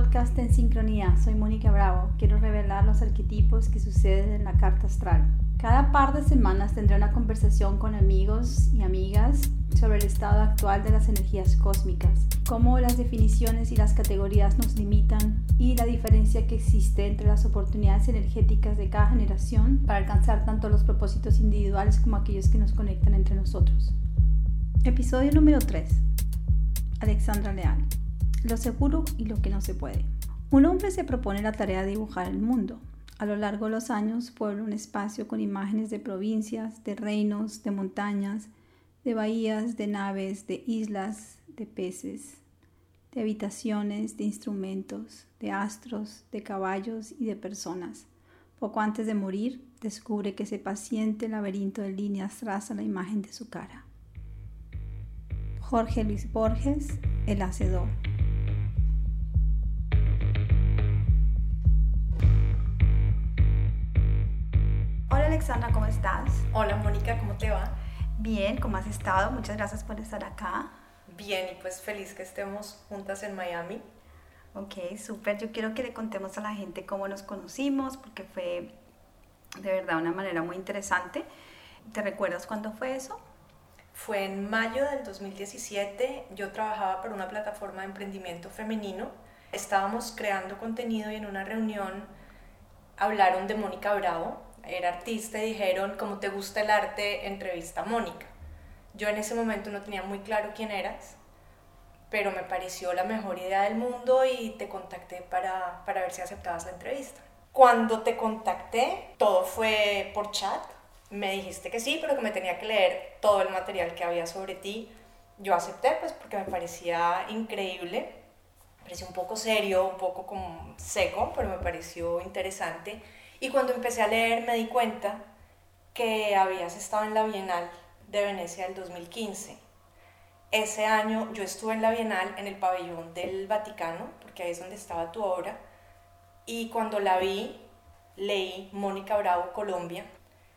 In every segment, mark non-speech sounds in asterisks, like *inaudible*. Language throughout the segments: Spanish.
podcast en sincronía. Soy Mónica Bravo. Quiero revelar los arquetipos que suceden en la carta astral. Cada par de semanas tendré una conversación con amigos y amigas sobre el estado actual de las energías cósmicas, cómo las definiciones y las categorías nos limitan y la diferencia que existe entre las oportunidades energéticas de cada generación para alcanzar tanto los propósitos individuales como aquellos que nos conectan entre nosotros. Episodio número 3. Alexandra Leal. Lo seguro y lo que no se puede. Un hombre se propone la tarea de dibujar el mundo. A lo largo de los años puebla un espacio con imágenes de provincias, de reinos, de montañas, de bahías, de naves, de islas, de peces, de habitaciones, de instrumentos, de astros, de caballos y de personas. Poco antes de morir, descubre que ese paciente laberinto de líneas traza la imagen de su cara. Jorge Luis Borges, El Hacedor. Hola Alexandra, ¿cómo estás? Hola Mónica, ¿cómo te va? Bien, ¿cómo has estado? Muchas gracias por estar acá. Bien, y pues feliz que estemos juntas en Miami. Ok, súper. Yo quiero que le contemos a la gente cómo nos conocimos, porque fue de verdad una manera muy interesante. ¿Te recuerdas cuándo fue eso? Fue en mayo del 2017. Yo trabajaba para una plataforma de emprendimiento femenino. Estábamos creando contenido y en una reunión hablaron de Mónica Bravo, era artista y dijeron, como te gusta el arte, entrevista a Mónica. Yo en ese momento no tenía muy claro quién eras, pero me pareció la mejor idea del mundo y te contacté para, para ver si aceptabas la entrevista. Cuando te contacté, todo fue por chat. Me dijiste que sí, pero que me tenía que leer todo el material que había sobre ti. Yo acepté, pues, porque me parecía increíble. Me pareció un poco serio, un poco como seco, pero me pareció interesante y cuando empecé a leer me di cuenta que habías estado en la Bienal de Venecia del 2015. Ese año yo estuve en la Bienal en el pabellón del Vaticano, porque ahí es donde estaba tu obra, y cuando la vi, leí Mónica Bravo, Colombia,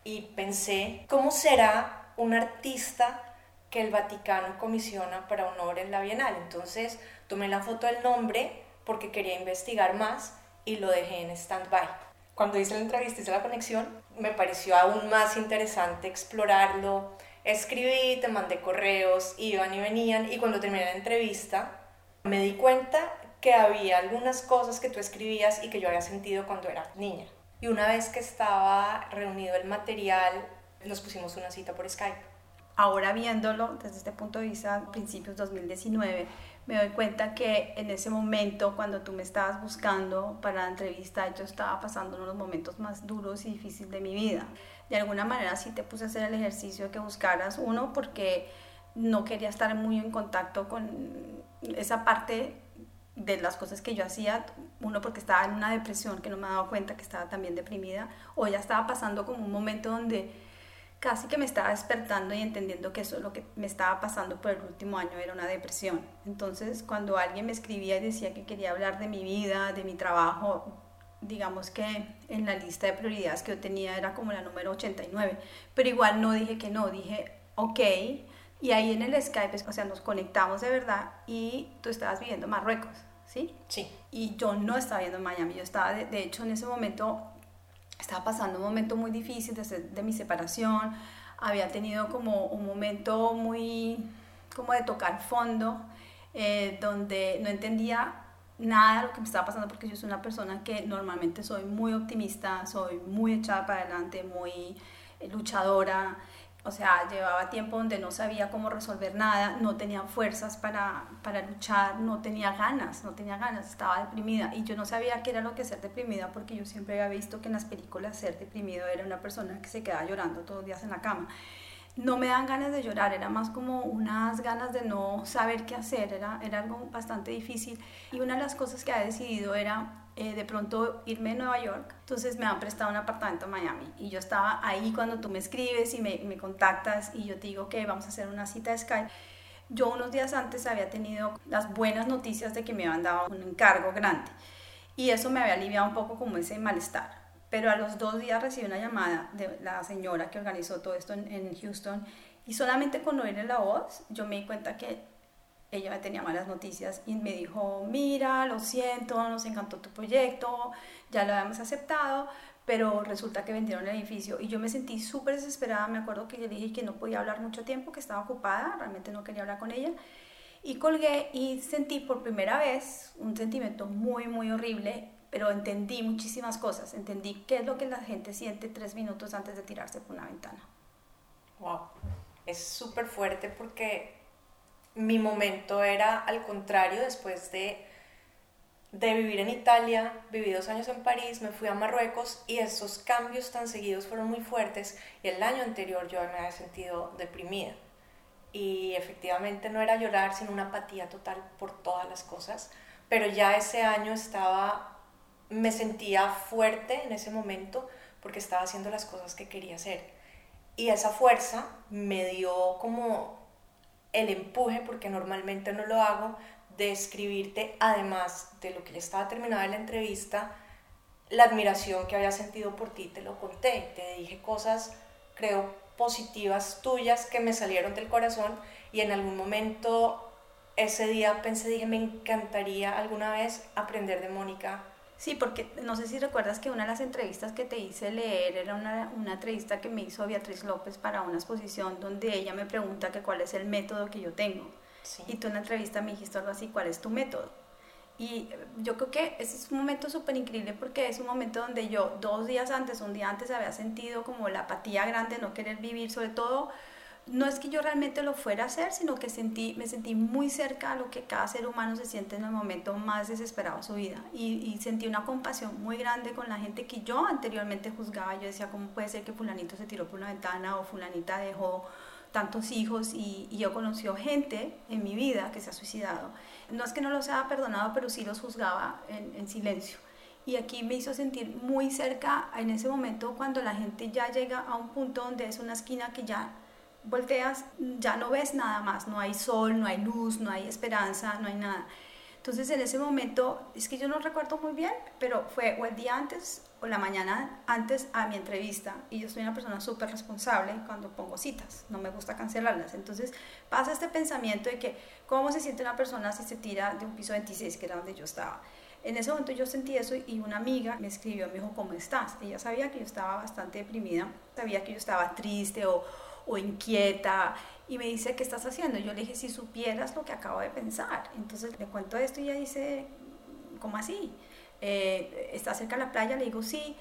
y pensé, ¿cómo será un artista que el Vaticano comisiona para una obra en la Bienal? Entonces tomé la foto del nombre porque quería investigar más y lo dejé en stand-by cuando hice la entrevista, hice la conexión, me pareció aún más interesante explorarlo. Escribí, te mandé correos, iban y venían, y cuando terminé la entrevista, me di cuenta que había algunas cosas que tú escribías y que yo había sentido cuando era niña. Y una vez que estaba reunido el material, nos pusimos una cita por Skype. Ahora viéndolo desde este punto de vista, principios 2019, me doy cuenta que en ese momento, cuando tú me estabas buscando para la entrevista, yo estaba pasando uno de los momentos más duros y difíciles de mi vida. De alguna manera sí te puse a hacer el ejercicio de que buscaras uno porque no quería estar muy en contacto con esa parte de las cosas que yo hacía, uno porque estaba en una depresión que no me daba cuenta que estaba también deprimida, o ya estaba pasando como un momento donde casi que me estaba despertando y entendiendo que eso es lo que me estaba pasando por el último año era una depresión. Entonces, cuando alguien me escribía y decía que quería hablar de mi vida, de mi trabajo, digamos que en la lista de prioridades que yo tenía era como la número 89, pero igual no dije que no, dije, ok, y ahí en el Skype, o sea, nos conectamos de verdad y tú estabas viviendo en Marruecos, ¿sí? Sí. Y yo no estaba viviendo en Miami, yo estaba, de, de hecho, en ese momento estaba pasando un momento muy difícil desde de mi separación, había tenido como un momento muy como de tocar fondo, eh, donde no entendía nada de lo que me estaba pasando porque yo soy una persona que normalmente soy muy optimista, soy muy echada para adelante, muy luchadora, o sea, llevaba tiempo donde no sabía cómo resolver nada, no tenía fuerzas para, para luchar, no tenía ganas, no tenía ganas, estaba deprimida y yo no sabía qué era lo que ser deprimida porque yo siempre había visto que en las películas ser deprimido era una persona que se quedaba llorando todos los días en la cama. No me dan ganas de llorar, era más como unas ganas de no saber qué hacer, era, era algo bastante difícil y una de las cosas que había decidido era eh, de pronto irme a Nueva York. Entonces me han prestado un apartamento en Miami y yo estaba ahí cuando tú me escribes y me, me contactas y yo te digo que vamos a hacer una cita de Skype. Yo unos días antes había tenido las buenas noticias de que me habían dado un encargo grande y eso me había aliviado un poco como ese malestar. Pero a los dos días recibí una llamada de la señora que organizó todo esto en, Houston y solamente con oírle la voz yo me di cuenta que ella me tenía malas noticias y me dijo, mira, lo siento, nos encantó tu proyecto, ya lo habíamos aceptado, pero resulta que vendieron el edificio y yo me sentí súper desesperada, me acuerdo que yo dije que no podía hablar mucho tiempo, que estaba ocupada, realmente no quería hablar con ella y colgué y sentí por primera vez un sentimiento muy, muy horrible, pero entendí muchísimas cosas, entendí qué es lo que la gente siente tres minutos antes de tirarse por una ventana. Wow, es súper fuerte porque mi momento era al contrario, después de, de vivir en Italia, viví dos años en París, me fui a Marruecos y esos cambios tan seguidos fueron muy fuertes y el año anterior yo me había sentido deprimida. Y efectivamente no era llorar, sino una apatía total por todas las cosas, pero ya ese año estaba, me sentía fuerte en ese momento porque estaba haciendo las cosas que quería hacer. Y esa fuerza me dio como el empuje, porque normalmente no lo hago, de escribirte, además de lo que ya estaba terminada la entrevista, la admiración que había sentido por ti, te lo conté, te dije cosas, creo, positivas tuyas que me salieron del corazón y en algún momento ese día pensé, dije, me encantaría alguna vez aprender de Mónica. Sí, porque no sé si recuerdas que una de las entrevistas que te hice leer era una, una entrevista que me hizo Beatriz López para una exposición donde ella me pregunta que cuál es el método que yo tengo. Y tú en la entrevista me dijiste algo así, ¿cuál es tu método? Y yo creo que ese es un momento súper increíble porque es un momento donde yo dos días antes, un día antes había sentido como la apatía grande, no querer vivir, sobre todo, no es que yo realmente lo fuera a hacer, sino que sentí, me sentí muy cerca a lo que cada ser humano se siente en el momento más desesperado de su vida. Y, sentí una compasión muy grande con la gente que yo anteriormente juzgaba. Yo decía, ¿cómo puede ser que fulanito se tiró por una ventana o fulanita dejó tantos hijos y, y yo conocí gente en mi vida que se ha suicidado? no es que no los haya perdonado, pero sí los juzgaba en, silencio. Y aquí me hizo sentir muy cerca en ese momento cuando la gente ya llega a un punto donde es una esquina que ya volteas, ya no ves nada más, no hay sol, no hay luz, no hay esperanza, no hay nada. Entonces en ese momento, es que yo no recuerdo muy bien, pero fue o el día antes o la mañana antes a mi entrevista y yo soy una persona súper responsable cuando pongo citas, no me gusta cancelarlas. Entonces pasa este pensamiento de que cómo se siente una persona si se tira de un piso 26, que era donde yo estaba. En ese momento yo sentí eso y una amiga me escribió, me dijo, ¿cómo estás? Ella sabía que yo estaba bastante deprimida, sabía que yo estaba triste o, o inquieta y me dice, ¿qué estás haciendo? Yo le dije, si supieras lo que acabo de pensar. Entonces le cuento esto y ella dice, ¿cómo así? Eh, ¿Está cerca de la playa? Le digo, sí.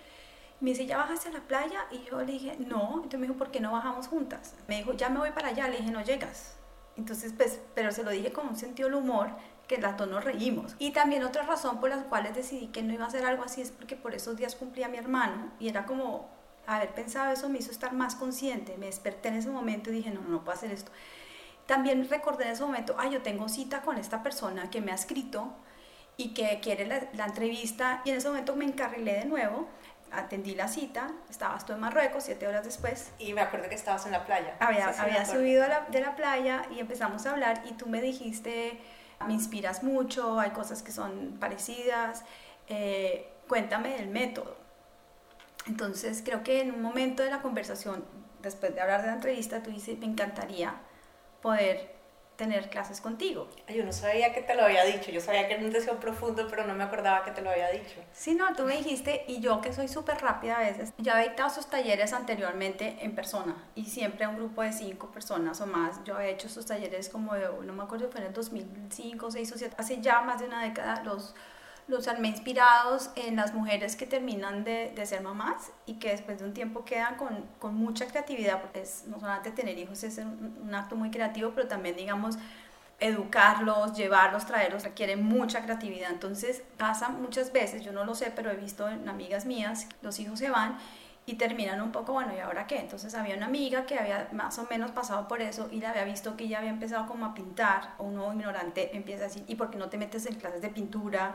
Me dice, ¿ya bajaste a la playa? Y yo le dije, no. Entonces me dijo, ¿por qué no bajamos juntas? Me dijo, ya me voy para allá. Le dije, no llegas. Entonces, pues, pero se lo dije con un sentido del humor que las dos nos reímos. Y también otra razón por las cuales decidí que no iba a hacer algo así es porque por esos días cumplía mi hermano y era como haber pensado eso me hizo estar más consciente. Me desperté en ese momento y dije, no, no, puedo hacer esto. También recordé en ese momento, ay, yo tengo cita con esta persona que me ha escrito y que quiere la, entrevista. Y en ese momento me encarrilé de nuevo, atendí la cita, estabas tú en Marruecos, siete horas después. Y me acuerdo que estabas en la playa. Había, había subido de la playa y empezamos a hablar y tú me dijiste, me inspiras mucho, hay cosas que son parecidas, eh, cuéntame del método. Entonces creo que en un momento de la conversación, después de hablar de la entrevista, tú dices, me encantaría poder tener clases contigo. Yo no sabía que te lo había dicho, yo sabía que era un deseo profundo, pero no me acordaba que te lo había dicho. Sí, no, tú me dijiste, y yo que soy súper rápida a veces, ya había dictado esos talleres anteriormente en persona, y siempre a un grupo de cinco personas o más. Yo había hecho esos talleres como, de, no me acuerdo, fue en el 2005, 2006 o 7, hace ya más de una década, los los armé inspirados en las mujeres que terminan de, ser mamás y que después de un tiempo quedan con, con mucha creatividad, porque es, no solamente tener hijos es un, un, acto muy creativo, pero también, digamos, educarlos, llevarlos, traerlos, requiere mucha creatividad. Entonces pasa muchas veces, yo no lo sé, pero he visto en amigas mías, los hijos se van y terminan un poco, bueno, ¿y ahora qué? Entonces había una amiga que había más o menos pasado por eso y la había visto que ella había empezado como a pintar, o uno ignorante empieza a decir, ¿y por qué no te metes en clases de pintura?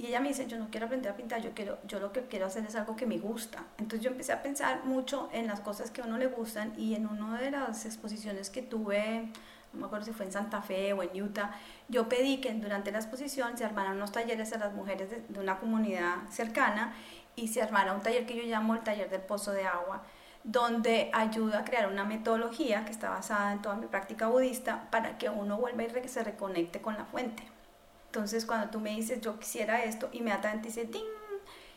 Y ella me dice, yo no quiero aprender a pintar, yo, quiero, yo lo que quiero hacer es algo que me gusta. Entonces yo empecé a pensar mucho en las cosas que a uno le gustan y en una de las exposiciones que tuve, no me acuerdo si fue en Santa Fe o en Utah, yo pedí que durante la exposición se armaran unos talleres a las mujeres de, una comunidad cercana y se armara un taller que yo llamo el taller del pozo de agua donde ayuda a crear una metodología que está basada en toda mi práctica budista para que uno vuelva y se reconecte con la fuente. Entonces, cuando tú me dices, yo quisiera esto, inmediatamente dice, ¡ting!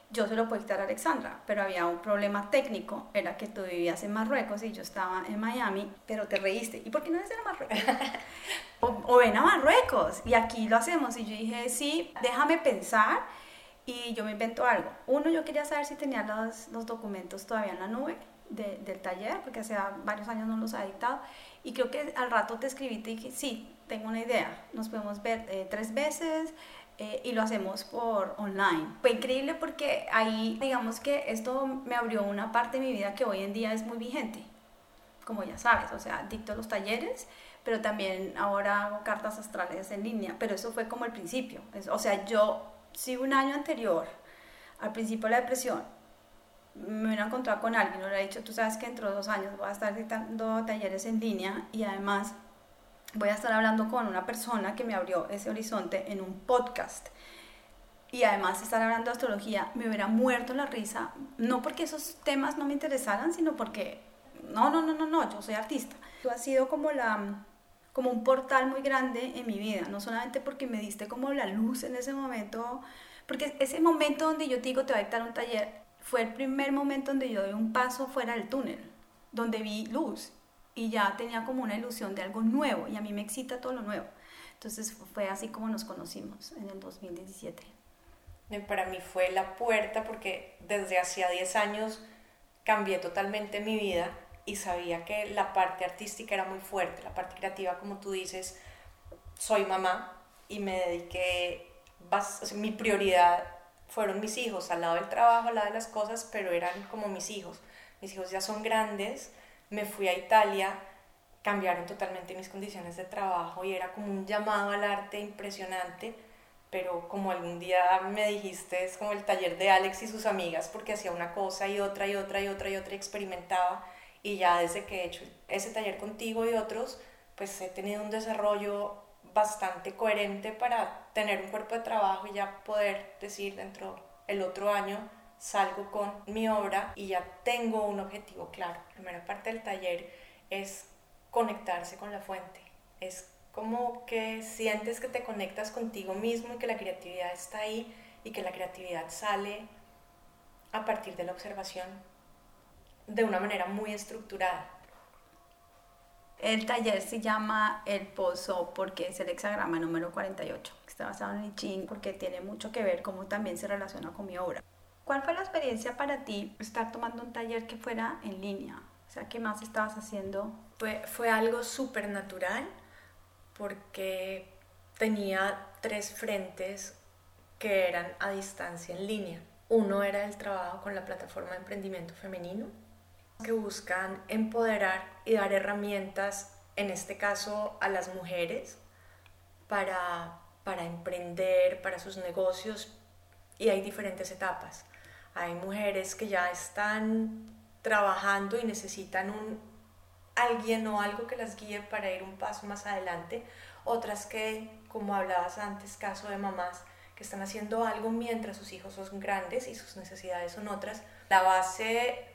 Yo se lo puedo quitar a Alexandra, pero había un problema técnico, era que tú vivías en Marruecos y yo estaba en Miami, pero te reíste. ¿Y por qué no eres de Marruecos? *laughs* o, ven a Marruecos y aquí lo hacemos. Y yo dije, sí, déjame pensar y yo me invento algo. Uno, yo quería saber si tenía los, los documentos todavía en la nube del taller, porque hace varios años no los ha dictado. Y creo que al rato te escribí y te dije, sí, tengo una idea, nos podemos ver eh, tres veces. Eh, y lo hacemos por online. Fue increíble porque ahí, digamos que esto me abrió una parte de mi vida que hoy en día es muy vigente, como ya sabes, o sea, dicto los talleres, pero también ahora hago cartas astrales en línea, pero eso fue como el principio. o sea, yo, si un año anterior, al principio de la depresión, me hubiera encontrado con alguien, hubiera dicho, tú sabes que dentro de dos años voy a estar dictando talleres en línea y además voy a estar hablando con una persona que me abrió ese horizonte en un podcast. Y además estar hablando de astrología, me hubiera muerto la risa, no porque esos temas no me interesaran, sino porque, no, no, no, no, no, yo soy artista. Tú has sido como la como un portal muy grande en mi vida, no solamente porque me diste como la luz en ese momento, porque ese momento donde yo te digo te voy a dictar un taller, fue el primer momento donde yo di un paso fuera del túnel, donde vi luz y ya tenía como una ilusión de algo nuevo y a mí me excita todo lo nuevo. Entonces fue así como nos conocimos en el 2017. Para mí fue la puerta porque desde hacía 10 años cambié totalmente mi vida y sabía que la parte artística era muy fuerte, la parte creativa, como tú dices, soy mamá y me dediqué, mi prioridad fueron mis hijos, al lado del trabajo, al lado de las cosas, pero eran como mis hijos. Mis hijos ya son grandes, me fui a Italia, cambiaron totalmente mis condiciones de trabajo y era como un llamado al arte impresionante, pero como algún día me dijiste, es como el taller de Alex y sus amigas, porque hacía una cosa y otra y otra y otra y otra y experimentaba y ya desde que he hecho ese taller contigo y otros, pues he tenido un desarrollo bastante coherente para tener un cuerpo de trabajo y ya poder decir dentro el otro año salgo con mi obra y ya tengo un objetivo claro. La primera parte del taller es conectarse con la fuente. Es como que sientes que te conectas contigo mismo y que la creatividad está ahí y que la creatividad sale a partir de la observación de una manera muy estructurada. El taller se llama El Pozo porque es el hexagrama número 48, que está basado en el Ching porque tiene mucho que ver cómo también se relaciona con mi obra. ¿Cuál fue la experiencia para ti estar tomando un taller que fuera en línea? O sea, ¿qué más estabas haciendo? Fue, fue algo súper natural porque tenía tres frentes que eran a distancia en línea. Uno era el trabajo con la plataforma de emprendimiento femenino, que buscan empoderar y dar herramientas, en este caso a las mujeres, para, para emprender, para sus negocios, y hay diferentes etapas. Hay mujeres que ya están trabajando y necesitan un alguien o algo que las guíe para ir un paso más adelante. Otras que, como hablabas antes, caso de mamás, que están haciendo algo mientras sus hijos son grandes y sus necesidades son otras. La base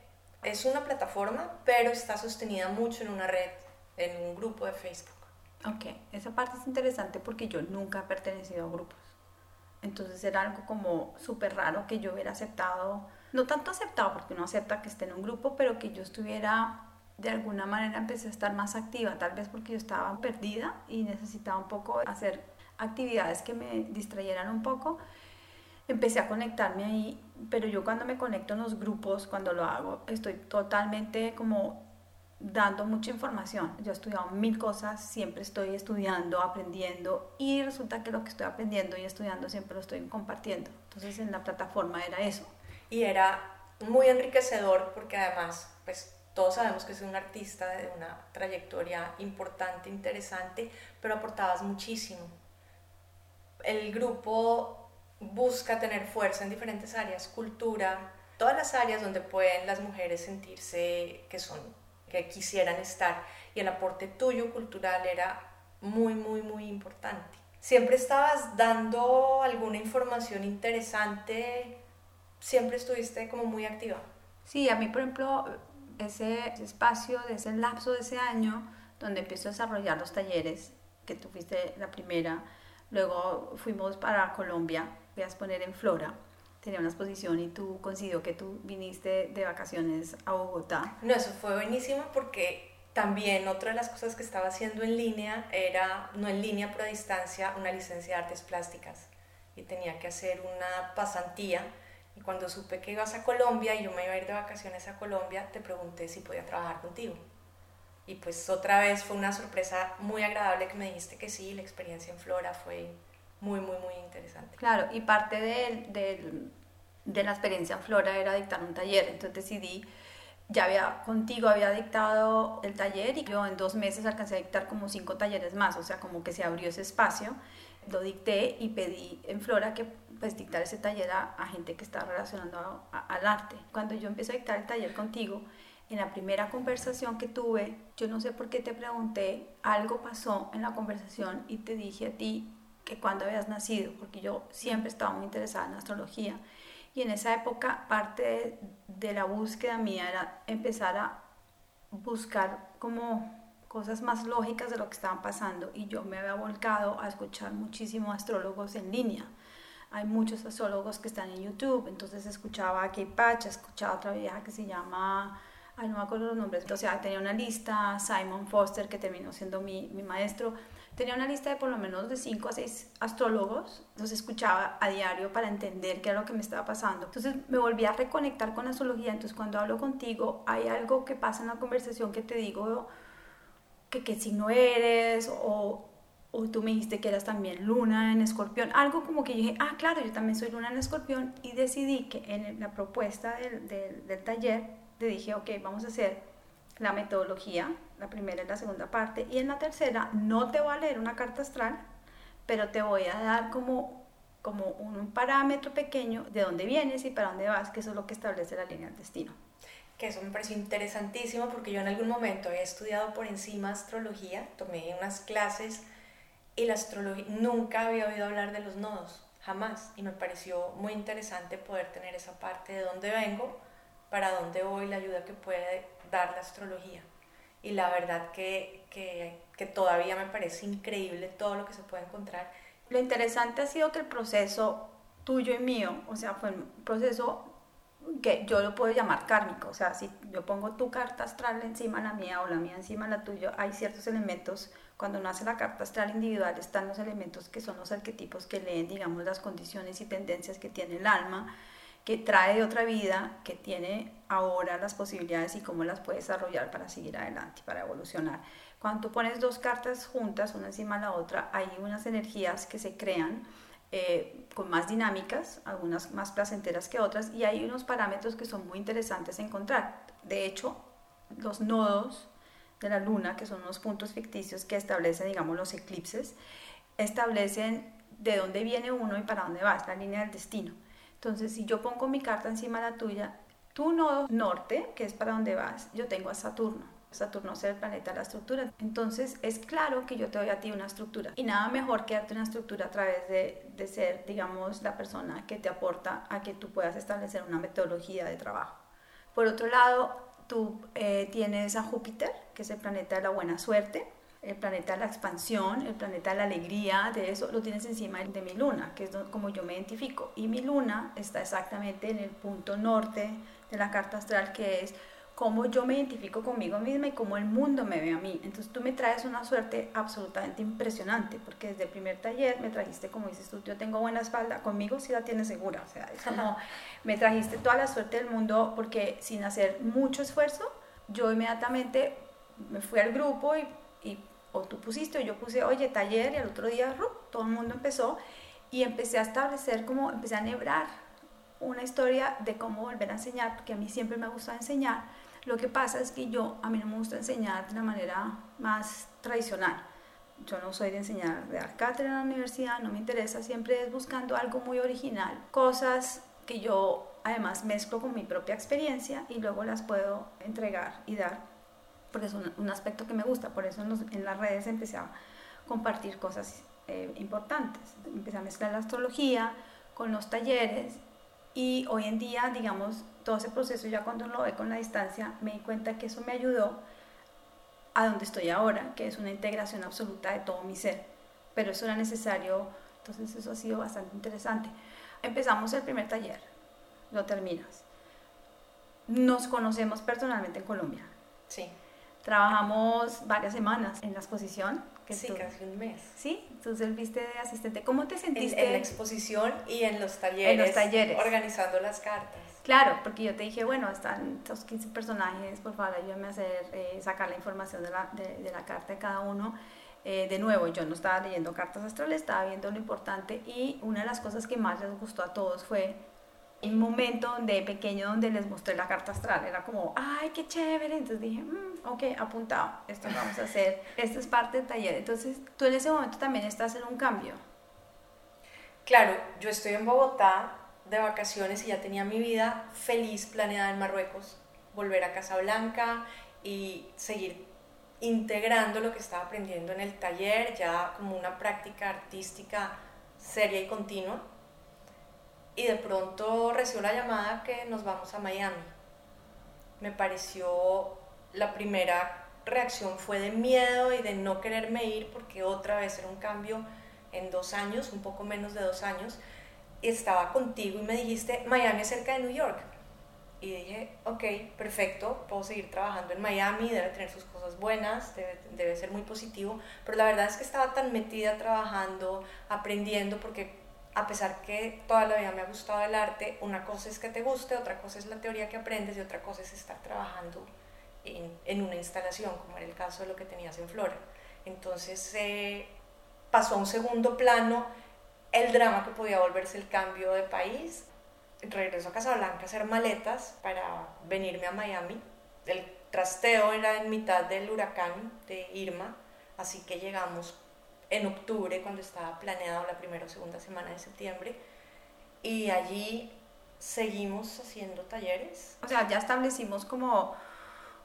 es una plataforma, pero está sostenida mucho en una red, en un grupo de Facebook. Ok, esa parte es interesante porque yo nunca he pertenecido a grupos. Entonces era algo como súper raro que yo hubiera aceptado, no tanto aceptado porque uno acepta que esté en un grupo, pero que yo estuviera, de alguna manera empecé a estar más activa, tal vez porque yo estaba perdida y necesitaba un poco hacer actividades que me distrayeran un poco. Empecé a conectarme ahí, pero yo cuando me conecto en los grupos, cuando lo hago, estoy totalmente como dando mucha información. Yo he estudiado mil cosas, siempre estoy estudiando, aprendiendo y resulta que lo que estoy aprendiendo y estudiando siempre lo estoy compartiendo. Entonces en la plataforma era eso. Y era muy enriquecedor porque además, pues todos sabemos que es un artista de una trayectoria importante, interesante, pero aportabas muchísimo. El grupo busca tener fuerza en diferentes áreas, cultura, todas las áreas donde pueden las mujeres sentirse que son, que quisieran estar. Y el aporte tuyo cultural era muy, muy, muy importante. Siempre estabas dando alguna información interesante, siempre estuviste como muy activa. Sí, a mí, por ejemplo, ese espacio, de ese lapso de ese año, donde empiezo a desarrollar los talleres, que tú fuiste la primera, luego fuimos para Colombia, voy a exponer en Flora, tenía una exposición y tú coincidió que tú viniste de vacaciones a Bogotá. No, eso fue buenísimo porque también otra de las cosas que estaba haciendo en línea era, no en línea, pero a distancia, una licencia de artes plásticas. Y tenía que hacer una pasantía. Y cuando supe que ibas a Colombia y yo me iba a ir de vacaciones a Colombia, te pregunté si podía trabajar contigo. Y pues otra vez fue una sorpresa muy agradable que me dijiste que sí, la experiencia en Flora fue muy, muy, muy interesante. Claro, y parte de, de, la experiencia en Flora era dictar un taller, entonces decidí ya había contigo había dictado el taller y yo en dos meses alcancé a dictar como cinco talleres más, o sea, como que se abrió ese espacio. Lo dicté y pedí en Flora que pues dictar ese taller a, gente que está relacionado al arte. Cuando yo empecé a dictar el taller contigo, en la primera conversación que tuve, yo no sé por qué te pregunté, algo pasó en la conversación y te dije a ti que cuando habías nacido, porque yo siempre estaba muy interesada en astrología. Y en esa época parte de, la búsqueda mía era empezar a buscar como cosas más lógicas de lo que estaban pasando. Y yo me había volcado a escuchar muchísimos astrólogos en línea. Hay muchos astrólogos que están en YouTube, entonces escuchaba a Kay Patch, escuchaba a otra vieja que se llama, ay no me acuerdo los nombres, o sea, tenía una lista, Simon Foster que terminó siendo mi, mi maestro, tenía una lista de por lo menos de 5 a 6 astrólogos, los escuchaba a diario para entender qué era lo que me estaba pasando. Entonces me volví a reconectar con la astrología, entonces cuando hablo contigo hay algo que pasa en la conversación que te digo que qué signo eres o, o tú me dijiste que eras también luna en escorpión, algo como que dije, ah, claro, yo también soy luna en escorpión y decidí que en la propuesta del, del, del taller le dije, ok, vamos a hacer la metodología, la primera y la segunda parte, y en la tercera no te voy a leer una carta astral, pero te voy a dar como, como un parámetro pequeño de dónde vienes y para dónde vas, que eso es lo que establece la línea del destino. Que eso me pareció interesantísimo porque yo en algún momento había estudiado por encima astrología, tomé unas clases y la astrología, nunca había oído hablar de los nodos, jamás, y me pareció muy interesante poder tener esa parte de dónde vengo, para dónde voy, la ayuda que puede dar la astrología. Y la verdad que, que, que todavía me parece increíble todo lo que se puede encontrar. Lo interesante ha sido que el proceso tuyo y mío, o sea, fue un proceso que yo lo puedo llamar kármico, o sea, si yo pongo tu carta astral encima de la mía o la mía encima de la tuya, hay ciertos elementos, cuando nace la carta astral individual están los elementos que son los arquetipos que leen, digamos, las condiciones y tendencias que tiene el alma, que trae de otra vida, que tiene ahora las posibilidades y cómo las puede desarrollar para seguir adelante, para evolucionar. Cuando tú pones dos cartas juntas, una encima de la otra, hay unas energías que se crean eh, con más dinámicas, algunas más placenteras que otras, y hay unos parámetros que son muy interesantes encontrar. De hecho, los nodos de la luna, que son unos puntos ficticios que establecen, digamos, los eclipses, establecen de dónde viene uno y para dónde va, es la línea del destino. Entonces, si yo pongo mi carta encima de la tuya, tu nodo norte, que es para donde vas, yo tengo a Saturno. Saturno es el planeta de la estructura. Entonces es claro que yo te doy a ti una estructura. Y nada mejor que darte una estructura a través de, de ser, digamos, la persona que te aporta a que tú puedas establecer una metodología de trabajo. Por otro lado, tú eh, tienes a Júpiter, que es el planeta de la buena suerte el planeta de la expansión, el planeta de la alegría, de eso lo tienes encima de mi luna, que es como yo me identifico. Y mi luna está exactamente en el punto norte de la carta astral, que es cómo yo me identifico conmigo misma y cómo el mundo me ve a mí. Entonces tú me traes una suerte absolutamente impresionante, porque desde el primer taller me trajiste, como dices tú, yo tengo buena espalda, conmigo sí la tienes segura, o sea, es como *laughs* me trajiste toda la suerte del mundo, porque sin hacer mucho esfuerzo, yo inmediatamente me fui al grupo y y o tú pusiste o yo puse, oye, taller, y al otro día todo el mundo empezó y empecé a establecer como, empecé a nebrar una historia de cómo volver a enseñar, porque a mí siempre me gusta enseñar. Lo que pasa es que yo, a mí no me gusta enseñar de la manera más tradicional. Yo no soy de enseñar de dar cátedra en la universidad, no me interesa, siempre es buscando algo muy original, cosas que yo además mezclo con mi propia experiencia y luego las puedo entregar y dar porque es un, aspecto que me gusta, por eso en, las redes empecé a compartir cosas eh, importantes. Empecé a mezclar la astrología con los talleres Y hoy en día, digamos, todo ese proceso ya cuando lo ve con la distancia, me di cuenta que eso me ayudó a donde estoy ahora, que es una integración absoluta de todo mi ser. Pero eso era necesario, entonces eso ha sido bastante interesante. Empezamos el primer taller, lo terminas. Nos conocemos personalmente en Colombia. Sí. Trabajamos varias semanas en la exposición. Que sí, casi un mes. Sí, tú serviste de asistente. ¿Cómo te sentiste? En, la exposición y en los talleres. En los talleres. Organizando las cartas. Claro, porque yo te dije, bueno, están estos 15 personajes, por favor, ayúdame a hacer, eh, sacar la información de la, de, de la carta de cada uno. Eh, de nuevo, yo no estaba leyendo cartas astrales, estaba viendo lo importante y una de las cosas que más les gustó a todos fue un momento donde pequeño donde les mostré la carta astral. Era como, ay, qué chévere. Entonces dije, mm, ok, apuntado, esto vamos a hacer, esto es parte del taller. Entonces tú en ese momento también estás en un cambio. Claro, yo estoy en Bogotá de vacaciones y ya tenía mi vida feliz planeada en Marruecos, volver a Casablanca y seguir integrando lo que estaba aprendiendo en el taller ya como una práctica artística seria y continua y de pronto recibo la llamada que nos vamos a Miami. Me pareció, la primera reacción fue de miedo y de no quererme ir porque otra vez era un cambio en dos años, un poco menos de dos años, y estaba contigo y me dijiste, Miami es cerca de New York. Y dije, ok, perfecto, puedo seguir trabajando en Miami, debe tener sus cosas buenas, debe, debe ser muy positivo, pero la verdad es que estaba tan metida trabajando, aprendiendo, porque a pesar que toda la vida me ha gustado el arte, una cosa es que te guste, otra cosa es la teoría que aprendes y otra cosa es estar trabajando en, una instalación, como era el caso de lo que tenías en Flora. Entonces eh, pasó a un segundo plano el drama que podía volverse el cambio de país. Regreso a Casablanca a hacer maletas para venirme a Miami. El trasteo era en mitad del huracán de Irma, así que llegamos en octubre, cuando estaba planeado la primera o segunda semana de septiembre. Y allí seguimos haciendo talleres. O sea, ya establecimos como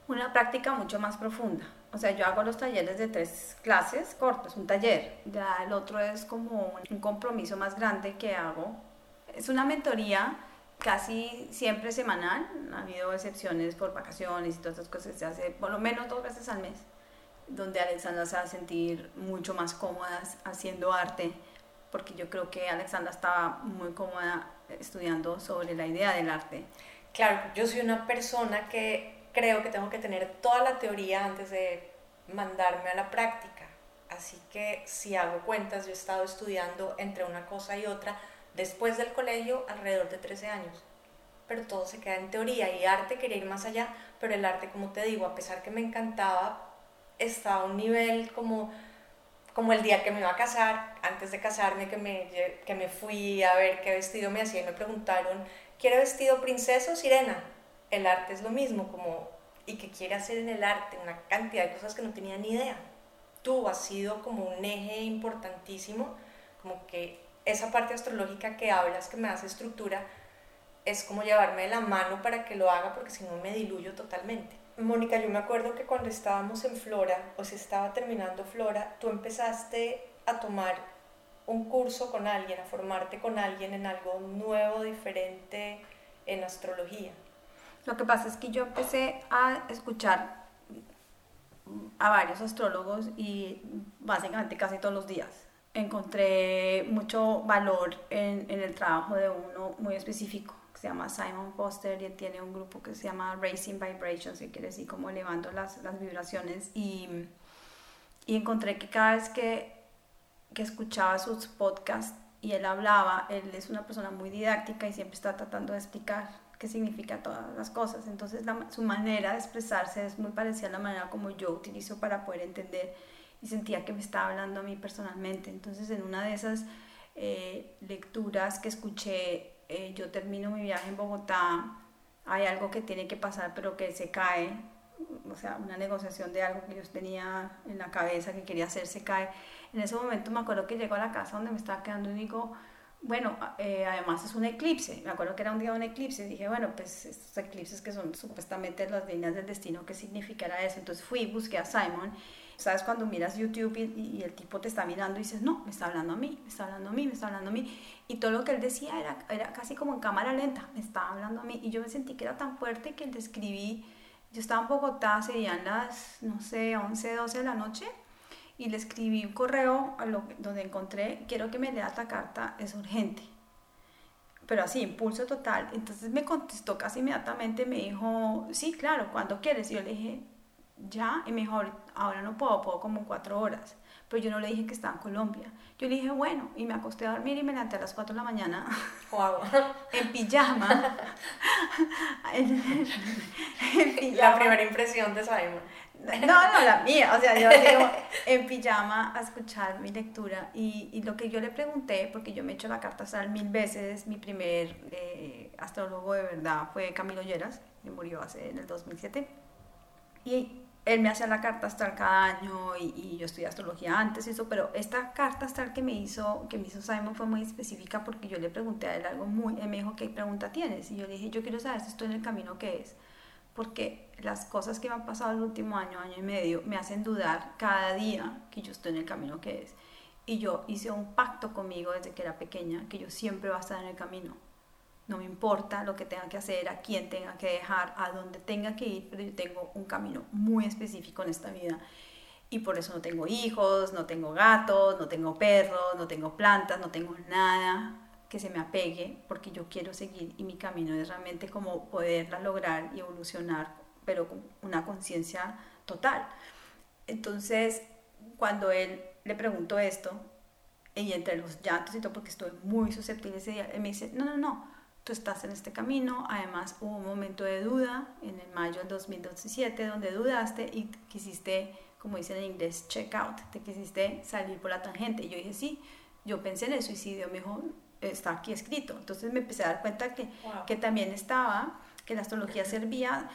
una práctica mucho más profunda. O sea, yo hago los talleres de tres clases cortos, un taller. Ya el otro es como un compromiso más grande que hago. Es una mentoría casi siempre semanal. Ha habido excepciones por vacaciones y todas esas cosas. Se hace por lo menos dos veces al mes donde Alexandra se va a sentir mucho más cómoda haciendo arte, porque yo creo que Alexandra estaba muy cómoda estudiando sobre la idea del arte. Claro, yo soy una persona que creo que tengo que tener toda la teoría antes de mandarme a la práctica. Así que si hago cuentas, yo he estado estudiando entre una cosa y otra después del colegio alrededor de 13 años. Pero todo se queda en teoría y arte quería ir más allá, pero el arte, como te digo, a pesar que me encantaba, está a un nivel como, como el día que me iba a casar, antes de casarme, que me, que me fui a ver qué vestido me hacía y me preguntaron, ¿quiere vestido princesa o sirena? El arte es lo mismo, como, ¿y qué quiere hacer en el arte? Una cantidad de cosas que no tenía ni idea. Tú has sido como un eje importantísimo, como que esa parte astrológica que hablas, que me hace estructura, es como llevarme de la mano para que lo haga, porque si no me diluyo totalmente. Mónica, yo me acuerdo que cuando estábamos en Flora, o se estaba terminando Flora, tú empezaste a tomar un curso con alguien, a formarte con alguien en algo nuevo, diferente en astrología. Lo que pasa es que yo empecé a escuchar a varios astrólogos y básicamente casi todos los días. Encontré mucho valor en, en el trabajo de uno muy específico se llama Simon Foster y tiene un grupo que se llama Racing Vibrations, que quiere decir como elevando las, las vibraciones. Y, y, encontré que cada vez que, que escuchaba sus podcasts y él hablaba, él es una persona muy didáctica y siempre está tratando de explicar qué significa todas las cosas. Entonces su manera de expresarse es muy parecida a la manera como yo utilizo para poder entender y sentía que me estaba hablando a mí personalmente. Entonces en una de esas eh, lecturas que escuché eh, yo termino mi viaje en Bogotá, hay algo que tiene que pasar pero que se cae, o sea, una negociación de algo que yo tenía en la cabeza que quería hacer se cae. En ese momento me acuerdo que llego a la casa donde me estaba quedando y digo, bueno, eh, además es un eclipse, me acuerdo que era un día de un eclipse, dije, bueno, pues estos eclipses que son supuestamente las líneas del destino, ¿qué significará eso? Entonces fui, busqué a Simon ¿Sabes? Cuando miras YouTube y, el tipo te está mirando y dices, no, me está hablando a mí, me está hablando a mí, me está hablando a mí. Y todo lo que él decía era, era casi como en cámara lenta, me estaba hablando a mí. Y yo me sentí que era tan fuerte que le escribí, yo estaba en Bogotá, serían las, no sé, 11, 12 de la noche. Y le escribí un correo a lo, donde encontré, quiero que me lea esta carta, es urgente pero así, impulso total. Entonces me contestó casi inmediatamente, me dijo, sí, claro, cuando quieres? Y yo le dije, ya, y mejor, ahora no puedo, puedo como cuatro horas. Pero yo no le dije que estaba en Colombia. Yo le dije, bueno, y me acosté a dormir y me levanté a las 4 de la mañana *laughs* wow. en pijama. *laughs* en, pijama. La primera impresión de Simon. No, no, la mía. O sea, yo *laughs* digo en pijama a escuchar mi lectura. Y, y, lo que yo le pregunté, porque yo me he hecho la carta astral mil veces, mi primer eh, astrólogo de verdad fue Camilo Lleras, que murió hace en el 2007. Y él me hacía la carta astral cada año y, yo estudié astrología antes y eso, pero esta carta astral que me hizo, que me hizo Simon fue muy específica porque yo le pregunté a él algo muy, él me dijo, ¿qué pregunta tienes? Y yo le dije, yo quiero saber si estoy en el camino que es, porque las cosas que me han pasado el último año, año y medio, me hacen dudar cada día que yo estoy en el camino que es. Y yo hice un pacto conmigo desde que era pequeña, que yo siempre voy a estar en el camino no me importa lo que tenga que hacer, a quién tenga que dejar, a dónde tenga que ir, pero yo tengo un camino muy específico en esta vida. Y por eso no tengo hijos, no tengo gatos, no tengo perros, no tengo plantas, no tengo nada que se me apegue, porque yo quiero seguir y mi camino es realmente como poderla lograr y evolucionar, pero con una conciencia total. Entonces, cuando él le preguntó esto, y entre los llantos y todo, porque estuve muy susceptible ese día, él me dice, no, no, no, tú estás en este camino. Además, hubo un momento de duda en el mayo del 2017 donde dudaste y quisiste, como dicen en inglés, check out, te quisiste salir por la tangente. Y yo dije, sí, yo pensé en el suicidio, me dijo, está aquí escrito. Entonces me empecé a dar cuenta que, que también estaba, que la astrología servía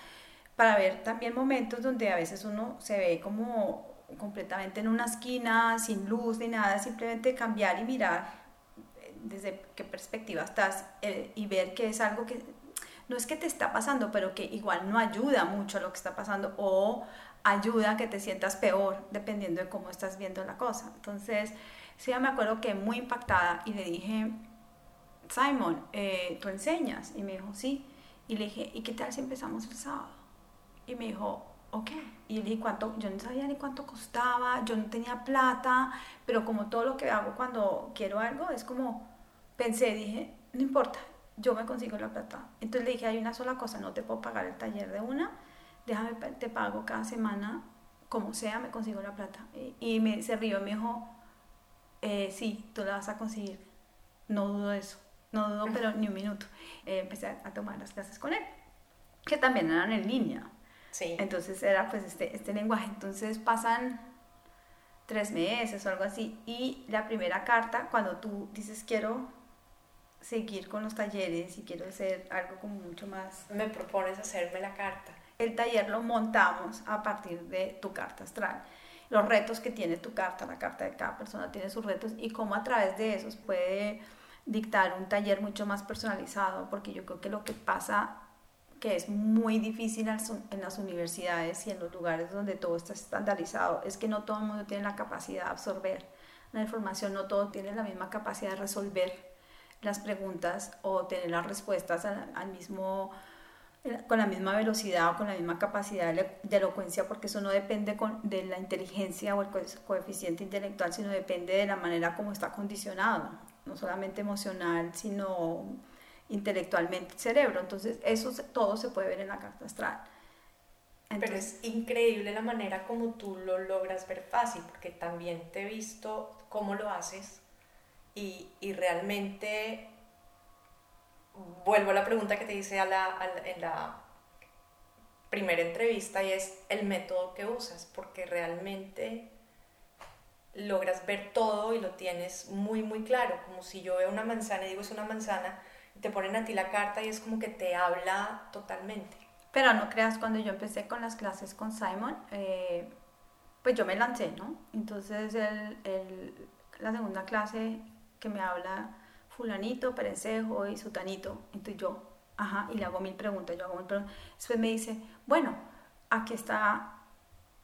para ver también momentos donde a veces uno se ve como completamente en una esquina, sin luz ni nada, simplemente cambiar y mirar desde qué perspectiva estás eh, y ver que es algo que no es que te está pasando, pero que igual no ayuda mucho a lo que está pasando o ayuda a que te sientas peor dependiendo de cómo estás viendo la cosa. Entonces, sí, me acuerdo que muy impactada y le dije, Simon, eh, ¿tú enseñas? Y me dijo, sí. Y le dije, ¿y qué tal si empezamos el sábado? Y me dijo, ok. Y le dije, ¿cuánto? Yo no sabía ni cuánto costaba, yo no tenía plata, pero como todo lo que hago cuando quiero algo, es como, pensé, dije, no importa, yo me consigo la plata. Entonces le dije, hay una sola cosa, no te puedo pagar el taller de una, déjame, te pago cada semana, como sea, me consigo la plata. Y, me, se rió y me dijo, eh, sí, tú la vas a conseguir. No dudo eso, no dudo, pero ni un minuto. Eh, empecé a tomar las clases con él, que también eran en línea. Sí. Entonces era pues este, este lenguaje. Entonces pasan tres meses o algo así. Y la primera carta, cuando tú dices quiero seguir con los talleres y quiero hacer algo como mucho más... Me propones hacerme la carta. El taller lo montamos a partir de tu carta astral. Los retos que tiene tu carta, la carta de cada persona tiene sus retos y cómo a través de esos puede dictar un taller mucho más personalizado, porque yo creo que lo que pasa que es muy difícil en las universidades y en los lugares donde todo está estandarizado, es que no todo el mundo tiene la capacidad de absorber la información, no todo tiene la misma capacidad de resolver las preguntas o tener las respuestas al, mismo, eh, con la misma velocidad o con la misma capacidad de elocuencia, porque eso no depende de la inteligencia o el coeficiente intelectual, sino depende de la manera como está condicionado, no solamente emocional, sino intelectualmente el cerebro. Entonces, eso todo se puede ver en la carta astral. Pero es increíble la manera como tú lo logras ver fácil, porque también te he visto cómo lo haces y, y realmente vuelvo a la pregunta que te hice a la, en la primera entrevista y es el método que usas, porque realmente logras ver todo y lo tienes muy, muy claro, como si yo veo una manzana y digo es una manzana, te ponen a ti la carta y es como que te habla totalmente. Pero no creas, cuando yo empecé con las clases con Simon, eh, pues yo me lancé, ¿no? Entonces el, el, la segunda clase que me habla fulanito, perencejo y sutanito, entonces yo, ajá, y le hago mil preguntas, yo hago mil preguntas. Después me dice, bueno, aquí está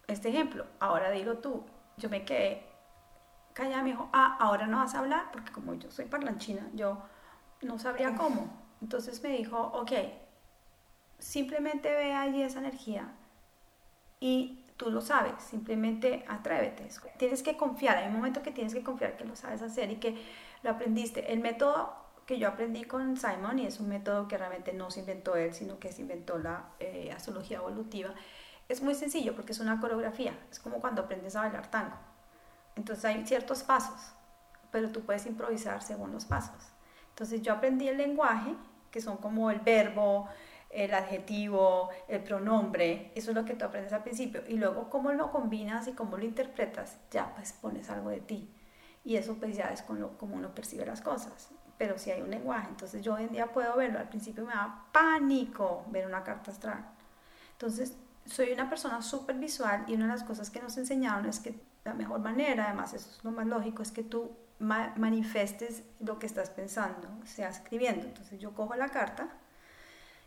este ejemplo, ahora dilo tú. Yo me quedé callada, me dijo, ah, ahora no vas a hablar, porque como yo soy parlanchina, yo no sabría cómo. Entonces me dijo, ok, simplemente ve allí esa energía y tú lo sabes, simplemente atrévete. Tienes que confiar, hay un momento que tienes que confiar que lo sabes hacer y que lo aprendiste. El método que yo aprendí con Simon, y es un método que realmente no se inventó él, sino que se inventó la eh, astrología evolutiva, es muy sencillo porque es una coreografía, es como cuando aprendes a bailar tango. Entonces hay ciertos pasos, pero tú puedes improvisar según los pasos. Entonces yo aprendí el lenguaje, que son como el verbo, el adjetivo, el pronombre, eso es lo que tú aprendes al principio. Y luego cómo lo combinas y cómo lo interpretas, ya pues pones algo de ti. Y eso pues ya es como, uno percibe las cosas. Pero si hay un lenguaje, entonces yo hoy en día puedo verlo. Al principio me da pánico ver una carta astral. Entonces soy una persona súper visual y una de las cosas que nos enseñaron es que la mejor manera, además eso es lo más lógico, es que tú manifestes lo que estás pensando, o sea, escribiendo. Entonces yo cojo la carta,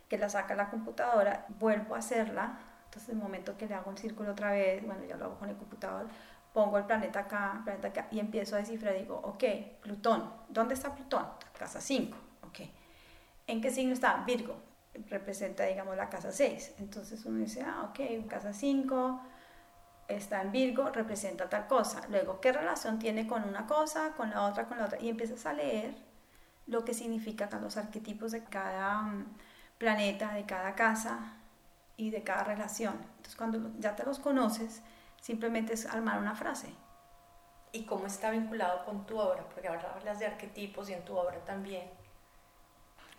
que la saca la computadora, vuelvo a hacerla, entonces el momento que le hago un círculo otra vez, bueno, ya lo hago con el computador, pongo el planeta acá, planeta acá, y empiezo a descifrar, digo, ok, Plutón, ¿dónde está Plutón? Casa 5, ok. ¿En qué signo está? Virgo, representa, digamos, la casa 6. Entonces uno dice, ah, ok, casa 5 está en Virgo, representa tal cosa. Luego, ¿qué relación tiene con una cosa, con la otra, con la otra? Y empiezas a leer lo que significan los arquetipos de cada mm, planeta, de cada casa y de cada relación. Entonces, cuando ya te los conoces, simplemente es armar una frase. ¿Y cómo está vinculado con tu obra? Porque ahora hablas de arquetipos y en tu obra también.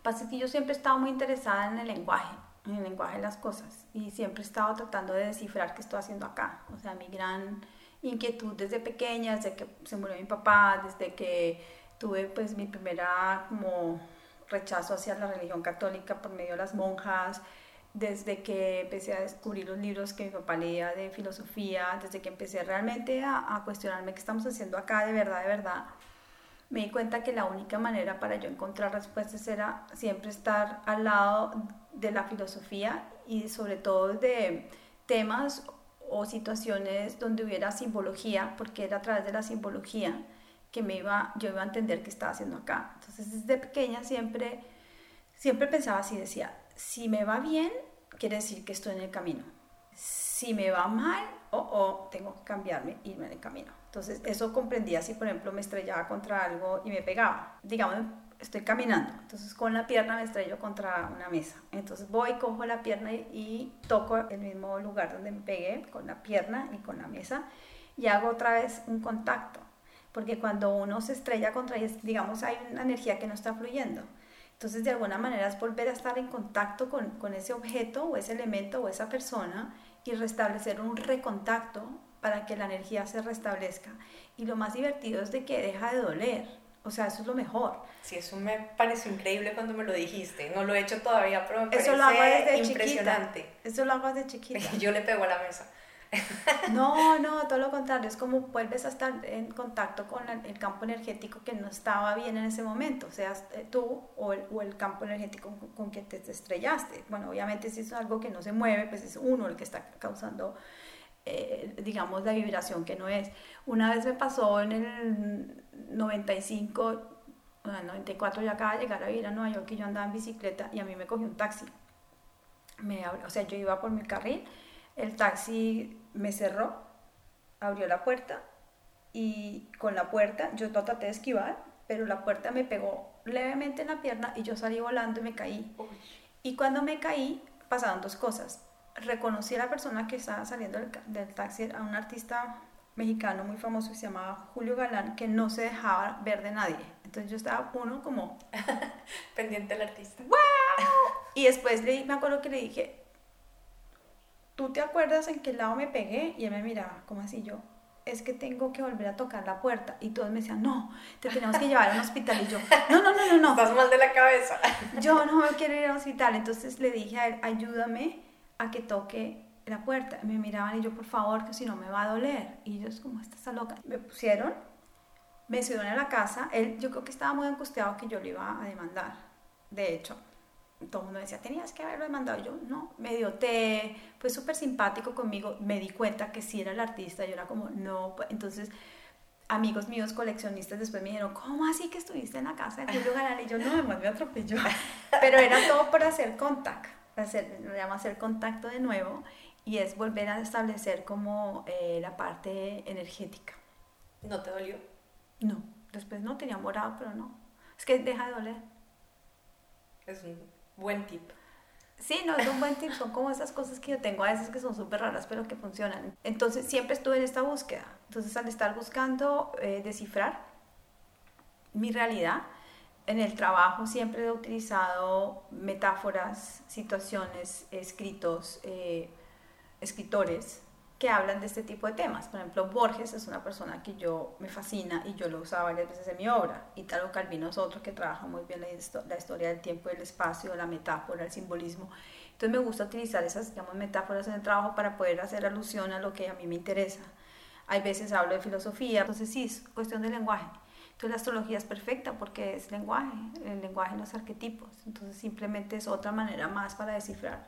Pasa que yo siempre he estado muy interesada en el lenguaje, en el lenguaje de las cosas, y siempre he estado tratando de descifrar qué estoy haciendo acá. O sea, mi gran inquietud desde pequeña, desde que se murió mi papá, desde que tuve pues mi primera como rechazo hacia la religión católica por medio de las monjas, desde que empecé a descubrir los libros que mi papá leía de filosofía, desde que empecé realmente a, a cuestionarme qué estamos haciendo acá de verdad, de verdad, me di cuenta que la única manera para yo encontrar respuestas era siempre estar al lado de la filosofía y sobre todo de temas o situaciones donde hubiera simbología, porque era a través de la simbología que me iba, yo iba a entender qué estaba haciendo acá. Entonces desde pequeña siempre, siempre pensaba así, decía, si me va bien, quiere decir que estoy en el camino. Si me va mal, o oh, oh, tengo que cambiarme, irme en el camino. Entonces, eso comprendía si, por ejemplo, me estrellaba contra algo y me pegaba. Digamos, estoy caminando, entonces con la pierna me estrello contra una mesa. Entonces voy, cojo la pierna y, toco el mismo lugar donde me pegué, con la pierna y con la mesa, y hago otra vez un contacto. Porque cuando uno se estrella contra, digamos, hay una energía que no está fluyendo. Entonces, de alguna manera es volver a estar en contacto con, con ese objeto o ese elemento o esa persona y restablecer un recontacto para que la energía se restablezca. Y lo más divertido es de que deja de doler. O sea, eso es lo mejor. Sí, eso me pareció increíble cuando me lo dijiste. No lo he hecho todavía, pero me eso lo hago desde impresionante. Chiquita. Eso lo hago desde chiquita. *laughs* Yo le pego a la mesa. *laughs* No, no, todo lo contrario. Es como vuelves a estar en contacto con el campo energético que no estaba bien en ese momento. O sea, eh, tú o el, o el campo energético con, con, que te estrellaste. Bueno, obviamente si es algo que no se mueve, pues es uno el que está causando eh, digamos, la vibración que no es. Una vez me pasó en el 95, en el 94 ya acaba de llegar a vivir a Nueva York y yo andaba en bicicleta y a mí me cogió un taxi. Me, o sea, yo iba por mi carril, el taxi me cerró, abrió la puerta y con la puerta yo traté de esquivar, pero la puerta me pegó levemente en la pierna y yo salí volando y me caí. Y cuando me caí pasaron dos cosas reconocí a la persona que estaba saliendo del, taxi, a un artista mexicano muy famoso que se llamaba Julio Galán, que no se dejaba ver de nadie. Entonces yo estaba uno como... *laughs* Pendiente del artista. ¡Wow! *laughs* Y después le, me acuerdo que le dije, ¿tú te acuerdas en qué lado me pegué? Y él me miraba, como así yo, es que tengo que volver a tocar la puerta. Y todos me decían, no, te tenemos que llevar a un hospital. Y yo, no, no, no, no, no. Estás mal de la cabeza. Yo no me quiero ir al hospital. Entonces le dije a él, ayúdame a que toque la puerta. Me miraban y yo, por favor, que si no me va a doler. Y ellos, como, estás loca. Me pusieron, me subieron a la casa. Él, yo creo que estaba muy angustiado que yo lo iba a demandar, de hecho. todo el mundo decía, tenías que haberlo mandado. Yo, no, me dio té, fue súper simpático conmigo. Me di cuenta que sí era el artista. Yo era como, no. pues, Entonces, amigos míos coleccionistas después me dijeron, ¿cómo así que estuviste en la casa de Julio Galán? Y yo, no, además me atropelló. *laughs* Pero era todo para hacer contacto, hacer, lo llamo hacer contacto de nuevo. Y es volver a establecer como eh, la parte energética. ¿No te dolió? No, después no, tenía morado, pero no. Es que deja de doler. Es un buen tip. Sí, no, es un buen tip, son como esas cosas que yo tengo a veces que son súper raras, pero que funcionan. Entonces siempre estuve en esta búsqueda. Entonces al estar buscando eh, descifrar mi realidad, en el trabajo siempre he utilizado metáforas, situaciones, escritos, eh, escritores que hablan de este tipo de temas. Por ejemplo, Borges es una persona que yo me fascina y yo lo usaba varias veces en mi obra. Italo Calvino es otro que trabaja muy bien la, histo- la historia del tiempo y del espacio, la metáfora, el simbolismo. Entonces me gusta utilizar esas digamos, metáforas en el trabajo para poder hacer alusión a lo que a mí me interesa. Hay veces hablo de filosofía, entonces sí, es cuestión de lenguaje. Entonces la astrología es perfecta porque es lenguaje, el lenguaje en los arquetipos. Entonces simplemente es otra manera más para descifrar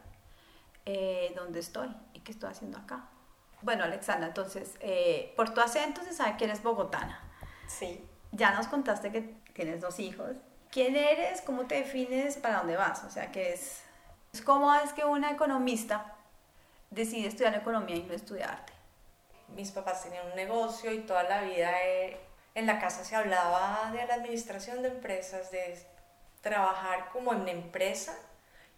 eh, dónde estoy y qué estoy haciendo acá. Bueno, Alexandra, entonces, eh, por tu acento se sabe que eres bogotana. Sí. Ya nos contaste que tienes dos hijos. ¿Quién eres? ¿Cómo te defines? ¿Para dónde vas? O sea, ¿qué es? ¿Cómo es que una economista decide estudiar economía y no estudiar arte? Mis papás tenían un negocio y toda la vida eh, en la casa se hablaba de la administración de empresas, de trabajar como en una empresa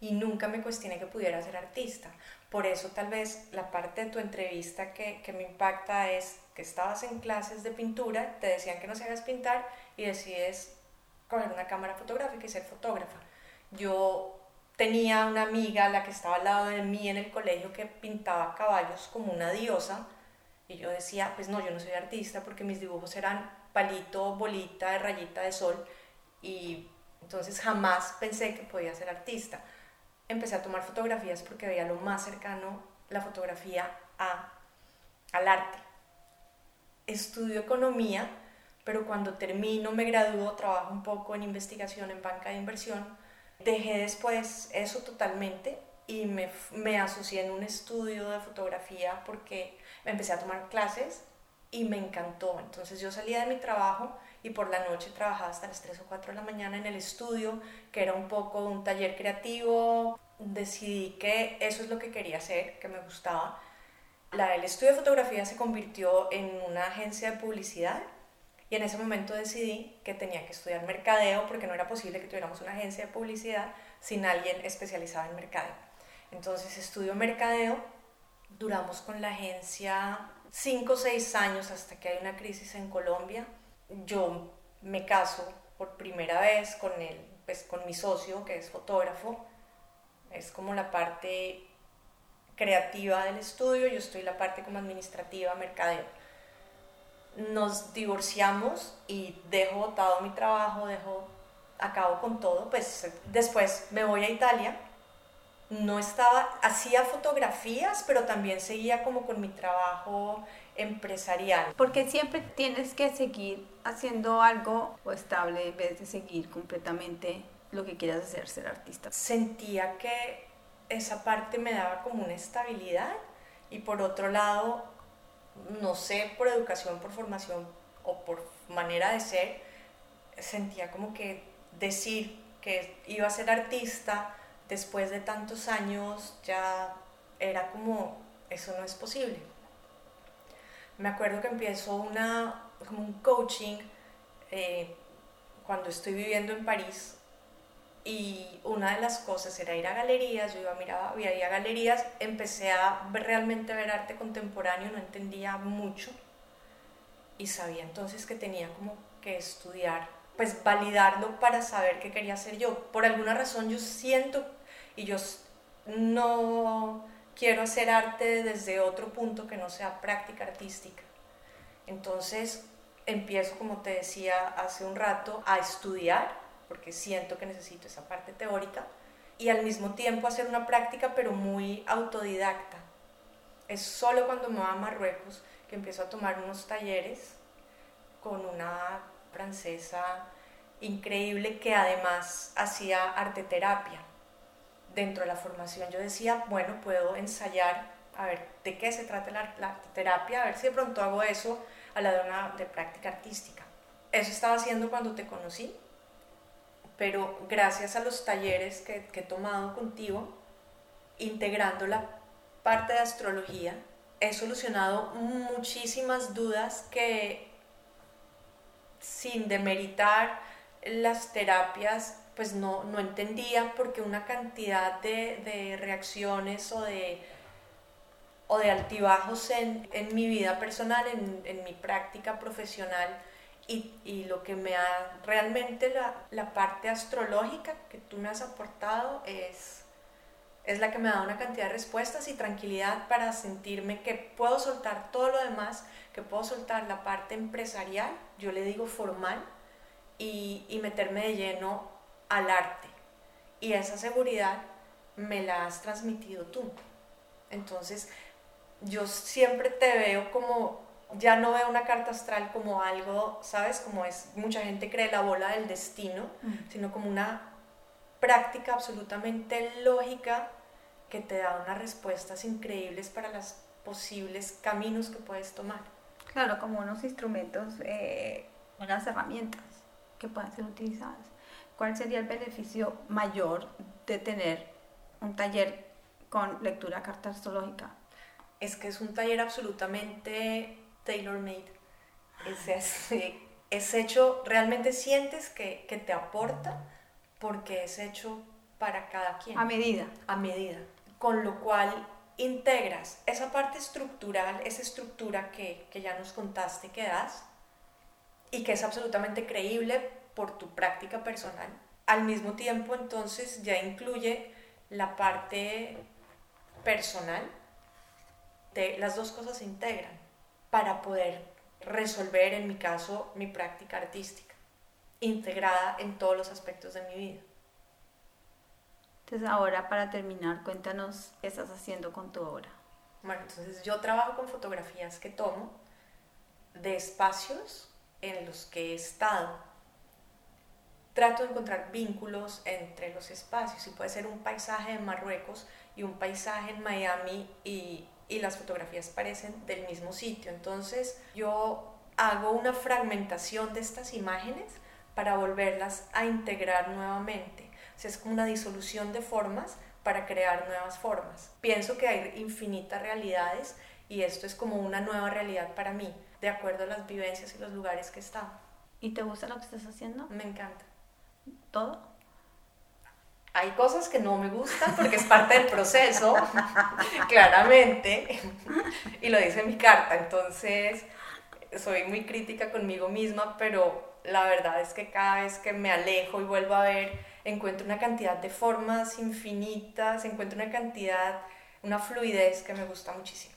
y nunca me cuestioné que pudiera ser artista. Por eso tal vez la parte de tu entrevista que, que me impacta es que estabas en clases de pintura, te decían que no sabías pintar y decides coger una cámara fotográfica y ser fotógrafa. Yo tenía una amiga, la que estaba al lado de mí en el colegio, que pintaba caballos como una diosa y yo decía, pues no, yo no soy artista porque mis dibujos eran palito, bolita, rayita de sol y entonces jamás pensé que podía ser artista empecé a tomar fotografías porque veía lo más cercano la fotografía a, al arte. Estudio economía, pero cuando termino, me gradúo, trabajo un poco en investigación en banca de inversión. Dejé después eso totalmente y me, me asocié en un estudio de fotografía porque me empecé a tomar clases y me encantó. Entonces yo salía de mi trabajo y por la noche trabajaba hasta las 3 o 4 de la mañana en el estudio, que era un poco un taller creativo. Decidí que eso es lo que quería hacer, que me gustaba. La, el estudio de fotografía se convirtió en una agencia de publicidad y en ese momento decidí que tenía que estudiar mercadeo porque no era posible que tuviéramos una agencia de publicidad sin alguien especializado en mercadeo. Entonces estudio mercadeo, duramos con la agencia 5 o 6 años hasta que hay una crisis en Colombia yo me caso por primera vez con, el, pues, con mi socio, que es fotógrafo. Es como la parte creativa del estudio, yo estoy la parte como administrativa, mercadeo. Nos divorciamos y dejo botado mi trabajo, dejo, acabo con todo, pues después me voy a Italia. No estaba, hacía fotografías, pero también seguía como con mi trabajo empresarial. Porque siempre tienes que seguir haciendo algo o estable en vez de seguir completamente lo que quieras hacer, ser artista. Sentía que esa parte me daba como una estabilidad y por otro lado, no sé, por educación, por formación o por manera de ser, sentía como que decir que iba a ser artista después de tantos años ya era como, eso no es posible me acuerdo que empiezo una, como un coaching eh, cuando estoy viviendo en París y una de las cosas era ir a galerías, yo iba a mirar, iba a galerías, empecé a realmente ver arte contemporáneo, no entendía mucho y sabía entonces que tenía como que estudiar, pues validarlo para saber qué quería hacer yo. Por alguna razón yo siento y yo no quiero hacer arte desde otro punto que no sea práctica artística. Entonces empiezo, como te decía hace un rato, a estudiar, porque siento que necesito esa parte teórica, y al mismo tiempo hacer una práctica, pero muy autodidacta. Es solo cuando me voy a Marruecos que empiezo a tomar unos talleres con una francesa increíble que además hacía arte terapia dentro de la formación yo decía, bueno, puedo ensayar, a ver, de qué se trata la, la terapia, a ver si de pronto hago eso a la de una de práctica artística. Eso estaba haciendo cuando te conocí, pero gracias a los talleres que, he tomado contigo, integrando la parte de astrología, he solucionado muchísimas dudas que sin demeritar las terapias, pues no, no entendía porque una cantidad de, de reacciones o de, o de altibajos en, en, mi vida personal, en, en mi práctica profesional y, y, lo que me ha realmente la, la parte astrológica que tú me has aportado es es la que me da una cantidad de respuestas y tranquilidad para sentirme que puedo soltar todo lo demás, que puedo soltar la parte empresarial, yo le digo formal, y, y meterme de lleno al arte. Y esa seguridad me la has transmitido tú. Entonces, yo siempre te veo como, ya no veo una carta astral como algo, ¿sabes? Como es, mucha gente cree la bola del destino, sino como una práctica absolutamente lógica que te da unas respuestas increíbles para los posibles caminos que puedes tomar. Claro, como unos instrumentos, eh, unas herramientas que puedan ser utilizadas. ¿Cuál sería el beneficio mayor de tener un taller con lectura carta astrológica? Es que es un taller absolutamente tailor-made. Es, es, es, hecho, realmente sientes que, que te aporta porque es hecho para cada quien. A medida. A medida. Con lo cual integras esa parte estructural, esa estructura que, que ya nos contaste que das y que es absolutamente creíble por tu práctica personal. Al mismo tiempo, entonces, ya incluye la parte personal. De, las dos cosas se integran para poder resolver, en mi caso, mi práctica artística integrada en todos los aspectos de mi vida. Entonces ahora para terminar, cuéntanos qué estás haciendo con tu obra. Bueno, entonces yo trabajo con fotografías que tomo de espacios en los que he estado. Trato de encontrar vínculos entre los espacios y puede ser un paisaje en Marruecos y un paisaje en Miami y, y las fotografías parecen del mismo sitio. Entonces yo hago una fragmentación de estas imágenes para volverlas a integrar nuevamente. O sea, es como una disolución de formas para crear nuevas formas. Pienso que hay infinitas realidades y esto es como una nueva realidad para mí, de acuerdo a las vivencias y los lugares que he estado. ¿Y te gusta lo que estás haciendo? Me encanta. ¿Todo? Hay cosas que no me gustan porque es parte del proceso, *laughs* claramente, y lo dice mi carta, entonces soy muy crítica conmigo misma, pero la verdad es que cada vez que me alejo y vuelvo a ver, encuentro una cantidad de formas infinitas, encuentro una cantidad, una fluidez que me gusta muchísimo.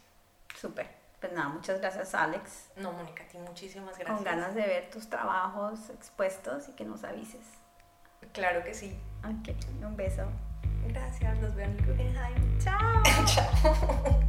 Súper. Pues nada, muchas gracias Alex. No, Mónica, a ti muchísimas gracias. Con ganas de ver tus trabajos expuestos y que nos avises. Claro que sí. Ok, un beso. Gracias, nos vemos en Guggenheim. *laughs* Chao. Chao.